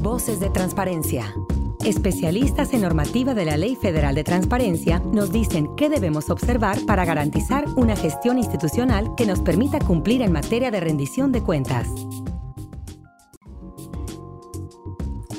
Voces de Transparencia. Especialistas en normativa de la Ley Federal de Transparencia nos dicen qué debemos observar para garantizar una gestión institucional que nos permita cumplir en materia de rendición de cuentas.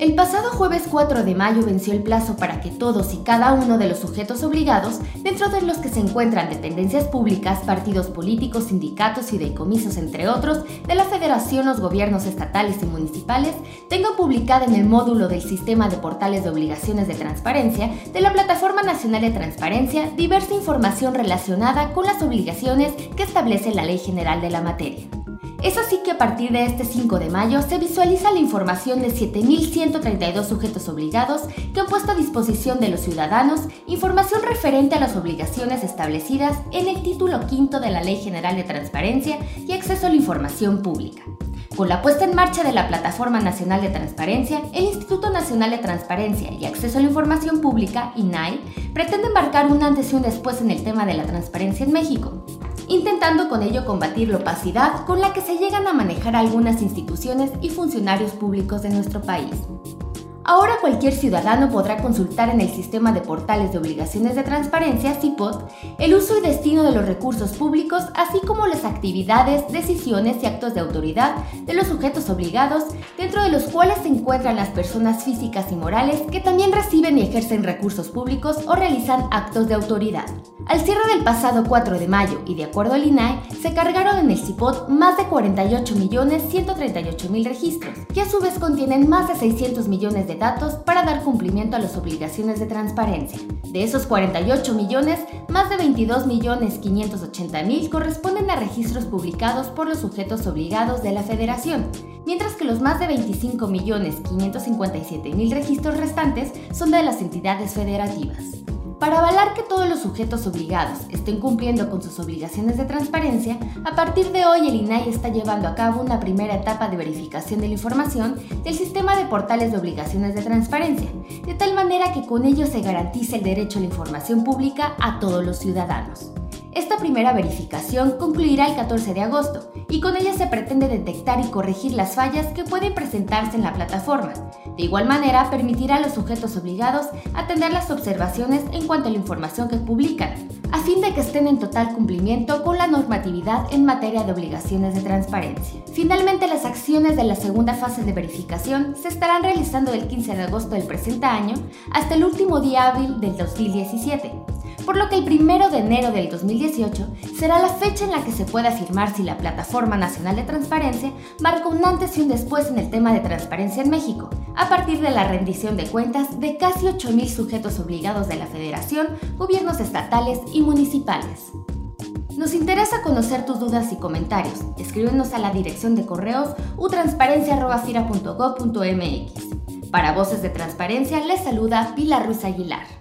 El pasado jueves 4 de mayo venció el plazo para que todos y cada uno de los sujetos obligados, dentro de los que se encuentran dependencias públicas, partidos políticos, sindicatos, y fideicomisos, entre otros, de la Federación, los gobiernos estatales y municipales, tengan publicada en el módulo del Sistema de Portales de Obligaciones de Transparencia de la Plataforma Nacional de Transparencia diversa información relacionada con las obligaciones que establece la Ley General de la materia. Es así que a partir de este 5 de mayo se visualiza la información de 7.132 sujetos obligados que han puesto a disposición de los ciudadanos información referente a las obligaciones establecidas en el título quinto de la Ley General de Transparencia y Acceso a la Información Pública. Con la puesta en marcha de la Plataforma Nacional de Transparencia, el Instituto Nacional de Transparencia y Acceso a la Información Pública, INAI, pretende embarcar un antes y un después en el tema de la transparencia en México intentando con ello combatir la opacidad con la que se llegan a manejar algunas instituciones y funcionarios públicos de nuestro país. Ahora cualquier ciudadano podrá consultar en el sistema de portales de obligaciones de transparencia, CIPOT, el uso y destino de los recursos públicos, así como las actividades, decisiones y actos de autoridad de los sujetos obligados, dentro de los cuales se encuentran las personas físicas y morales que también reciben y ejercen recursos públicos o realizan actos de autoridad. Al cierre del pasado 4 de mayo y de acuerdo al INAE, se cargaron en el CIPOT más de 48.138.000 registros, que a su vez contienen más de 600 millones de datos para dar cumplimiento a las obligaciones de transparencia. De esos 48 millones, más de 22.580.000 corresponden a registros publicados por los sujetos obligados de la Federación, mientras que los más de 25.557.000 registros restantes son de las entidades federativas. Para avalar que todos los sujetos obligados estén cumpliendo con sus obligaciones de transparencia, a partir de hoy el INAI está llevando a cabo una primera etapa de verificación de la información del sistema de portales de obligaciones de transparencia, de tal manera que con ello se garantice el derecho a la información pública a todos los ciudadanos. Esta primera verificación concluirá el 14 de agosto y con ella se pretende detectar y corregir las fallas que pueden presentarse en la plataforma. De igual manera, permitirá a los sujetos obligados atender las observaciones en cuanto a la información que publican, a fin de que estén en total cumplimiento con la normatividad en materia de obligaciones de transparencia. Finalmente, las acciones de la segunda fase de verificación se estarán realizando del 15 de agosto del presente año hasta el último día hábil del 2017 por lo que el primero de enero del 2018 será la fecha en la que se pueda afirmar si la Plataforma Nacional de Transparencia marca un antes y un después en el tema de transparencia en México, a partir de la rendición de cuentas de casi 8.000 sujetos obligados de la Federación, gobiernos estatales y municipales. Nos interesa conocer tus dudas y comentarios. Escríbenos a la dirección de correos utransparencia.fira.gov.mx. Para Voces de Transparencia les saluda Pilar Ruiz Aguilar.